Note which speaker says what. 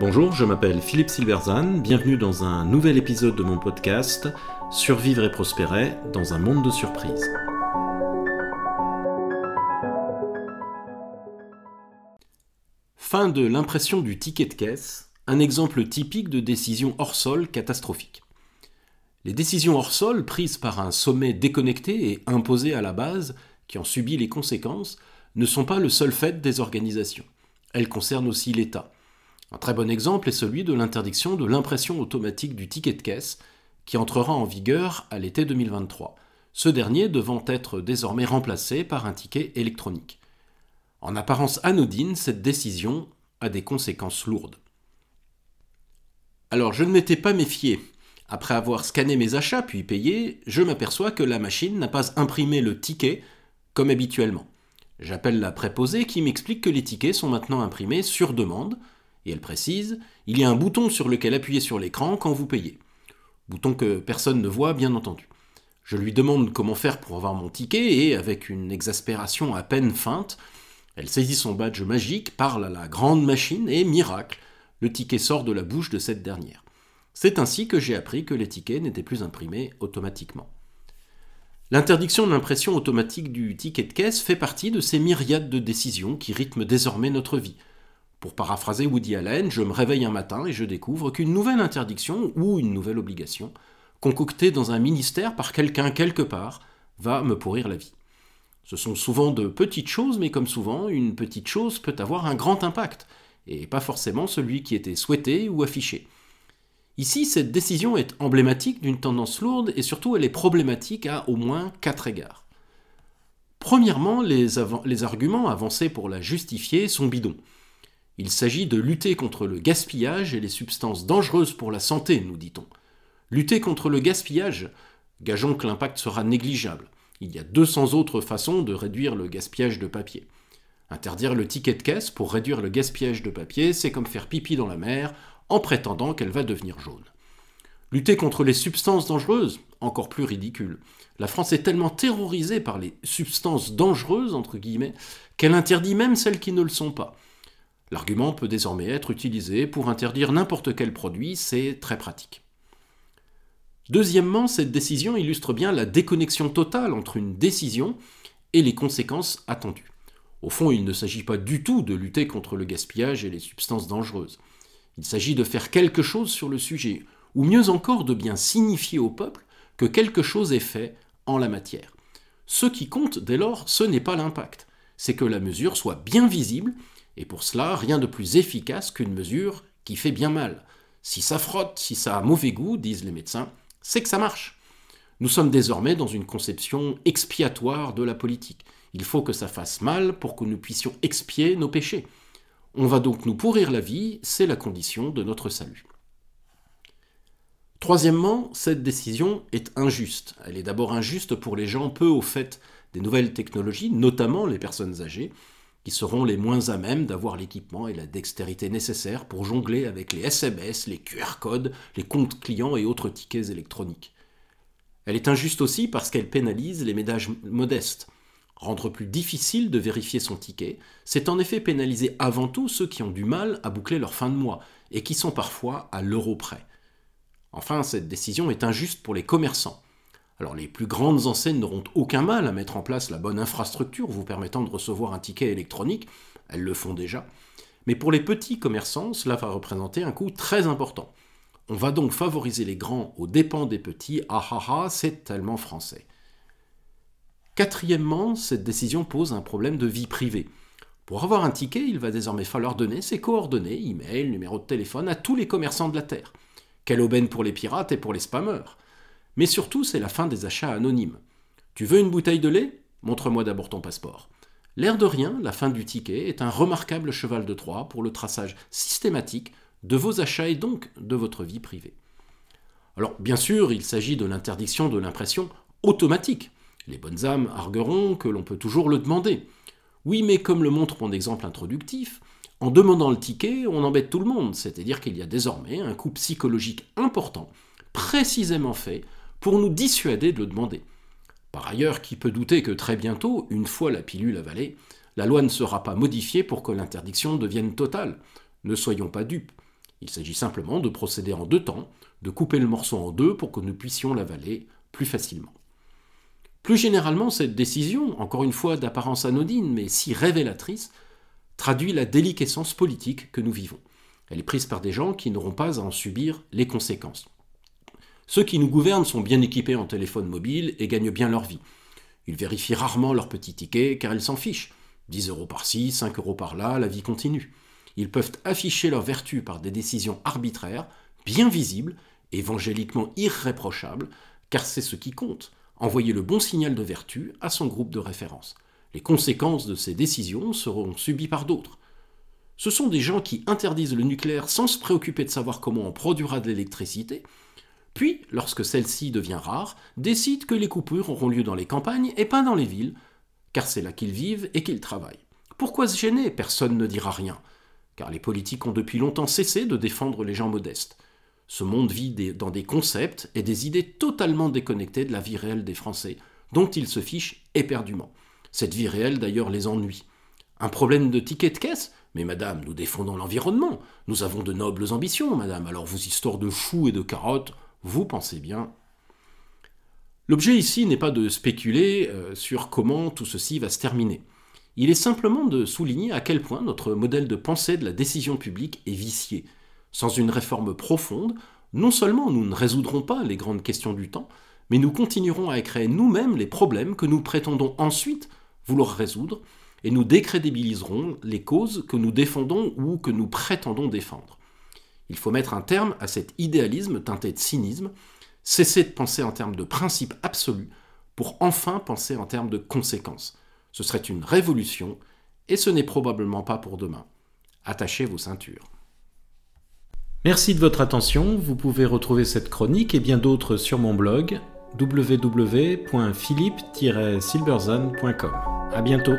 Speaker 1: Bonjour, je m'appelle Philippe Silverzan, bienvenue dans un nouvel épisode de mon podcast Survivre et prospérer dans un monde de surprises. Fin de l'impression du ticket de caisse, un exemple typique de décision hors sol catastrophique. Les décisions hors sol prises par un sommet déconnecté et imposées à la base, qui en subit les conséquences, ne sont pas le seul fait des organisations. Elles concernent aussi l'État. Un très bon exemple est celui de l'interdiction de l'impression automatique du ticket de caisse, qui entrera en vigueur à l'été 2023, ce dernier devant être désormais remplacé par un ticket électronique. En apparence anodine, cette décision a des conséquences lourdes. Alors je ne m'étais pas méfié. Après avoir scanné mes achats puis payé, je m'aperçois que la machine n'a pas imprimé le ticket comme habituellement. J'appelle la préposée qui m'explique que les tickets sont maintenant imprimés sur demande, et elle précise, il y a un bouton sur lequel appuyer sur l'écran quand vous payez. Bouton que personne ne voit, bien entendu. Je lui demande comment faire pour avoir mon ticket et, avec une exaspération à peine feinte, elle saisit son badge magique, parle à la grande machine et, miracle, le ticket sort de la bouche de cette dernière. C'est ainsi que j'ai appris que les tickets n'étaient plus imprimés automatiquement. L'interdiction de l'impression automatique du ticket de caisse fait partie de ces myriades de décisions qui rythment désormais notre vie, pour paraphraser Woody Allen, je me réveille un matin et je découvre qu'une nouvelle interdiction ou une nouvelle obligation, concoctée dans un ministère par quelqu'un quelque part, va me pourrir la vie. Ce sont souvent de petites choses, mais comme souvent, une petite chose peut avoir un grand impact, et pas forcément celui qui était souhaité ou affiché. Ici, cette décision est emblématique d'une tendance lourde et surtout elle est problématique à au moins quatre égards. Premièrement, les, arguments avancés pour la justifier sont bidons. Il s'agit de lutter contre le gaspillage et les substances dangereuses pour la santé, nous dit-on. Lutter contre le gaspillage, gageons que l'impact sera négligeable. Il y a 200 autres façons de réduire le gaspillage de papier. Interdire le ticket de caisse pour réduire le gaspillage de papier, c'est comme faire pipi dans la mer en prétendant qu'elle va devenir jaune. Lutter contre les substances dangereuses, encore plus ridicule. La France est tellement terrorisée par les substances dangereuses, entre guillemets, qu'elle interdit même celles qui ne le sont pas. L'argument peut désormais être utilisé pour interdire n'importe quel produit, c'est très pratique. Deuxièmement, cette décision illustre bien la déconnexion totale entre une décision et les conséquences attendues. Au fond, il ne s'agit pas du tout de lutter contre le gaspillage et les substances dangereuses. Il s'agit de faire quelque chose sur le sujet, ou mieux encore de bien signifier au peuple que quelque chose est fait en la matière. Ce qui compte dès lors, ce n'est pas l'impact, c'est que la mesure soit bien visible et pour cela, rien de plus efficace qu'une mesure qui fait bien mal. Si ça frotte, si ça a mauvais goût, disent les médecins, c'est que ça marche. Nous sommes désormais dans une conception expiatoire de la politique. Il faut que ça fasse mal pour que nous puissions expier nos péchés. On va donc nous pourrir la vie, c'est la condition de notre salut. Troisièmement, cette décision est injuste. Elle est d'abord injuste pour les gens peu au fait des nouvelles technologies, notamment les personnes âgées, qui seront les moins à même d'avoir l'équipement et la dextérité nécessaires pour jongler avec les SMS, les QR codes, les comptes clients et autres tickets électroniques. Elle est injuste aussi parce qu'elle pénalise les ménages modestes. Rendre plus difficile de vérifier son ticket, c'est en effet pénaliser avant tout ceux qui ont du mal à boucler leur fin de mois et qui sont parfois à l'euro près. Enfin, cette décision est injuste pour les commerçants. Alors les plus grandes enseignes n'auront aucun mal à mettre en place la bonne infrastructure vous permettant de recevoir un ticket électronique, elles le font déjà. Mais pour les petits commerçants, cela va représenter un coût très important. On va donc favoriser les grands aux dépens des petits, ah ah ah, c'est tellement français. Quatrièmement, cette décision pose un problème de vie privée. Pour avoir un ticket, il va désormais falloir donner ses coordonnées, email, numéro de téléphone à tous les commerçants de la Terre. Quelle aubaine pour les pirates et pour les spammeurs. Mais surtout, c'est la fin des achats anonymes. Tu veux une bouteille de lait? Montre-moi d'abord ton passeport. L'air de rien, la fin du ticket est un remarquable cheval de Troie pour le traçage systématique de vos achats et donc de votre vie privée. Alors, bien sûr, il s'agit de l'interdiction de l'impression automatique. Les bonnes âmes argueront que l'on peut toujours le demander. Oui, mais comme le montre mon exemple introductif, en demandant le ticket, on embête tout le monde, c'est-à-dire qu'il y a désormais un coup psychologique important, précisément fait pour nous dissuader de le demander. Par ailleurs, qui peut douter que très bientôt, une fois la pilule avalée, la loi ne sera pas modifiée pour que l'interdiction devienne totale? Ne soyons pas dupes. Il s'agit simplement de procéder en deux temps, de couper le morceau en deux pour que nous puissions l'avaler plus facilement. Plus généralement, cette décision, encore une fois d'apparence anodine mais si révélatrice, traduit la déliquescence politique que nous vivons. Elle est prise par des gens qui n'auront pas à en subir les conséquences. Ceux qui nous gouvernent sont bien équipés en téléphone mobile et gagnent bien leur vie. Ils vérifient rarement leurs petits tickets car ils s'en fichent. 10 euros par-ci, 5 euros par-là, la vie continue. Ils peuvent afficher leurs vertus par des décisions arbitraires, bien visibles, évangéliquement irréprochables, car c'est ce qui compte, envoyer le bon signal de vertu à son groupe de référence. Les conséquences de ces décisions seront subies par d'autres. Ce sont des gens qui interdisent le nucléaire sans se préoccuper de savoir comment on produira de l'électricité, puis, lorsque celle-ci devient rare, décident que les coupures auront lieu dans les campagnes et pas dans les villes, car c'est là qu'ils vivent et qu'ils travaillent. Pourquoi se gêner? Personne ne dira rien, car les politiques ont depuis longtemps cessé de défendre les gens modestes. Ce monde vit dans des concepts et des idées totalement déconnectés de la vie réelle des Français, dont ils se fichent éperdument. Cette vie réelle d'ailleurs les ennuie. Un problème de ticket de caisse? Mais madame, nous défendons l'environnement. Nous avons de nobles ambitions, madame. Alors vos histoires de choux et de carottes, vous pensez bien. L'objet ici n'est pas de spéculer euh, sur comment tout ceci va se terminer. Il est simplement de souligner à quel point notre modèle de pensée de la décision publique est vicié. Sans une réforme profonde, non seulement nous ne résoudrons pas les grandes questions du temps, mais nous continuerons à créer nous-mêmes les problèmes que nous prétendons ensuite vouloir résoudre, et nous décrédibiliserons les causes que nous défendons ou que nous prétendons défendre. Il faut mettre un terme à cet idéalisme teinté de cynisme, cesser de penser en termes de principes absolus pour enfin penser en termes de conséquences. Ce serait une révolution, et ce n'est probablement pas pour demain. Attachez vos ceintures.
Speaker 2: Merci de votre attention. Vous pouvez retrouver cette chronique et bien d'autres sur mon blog www.philippe-silberzan.com. À bientôt.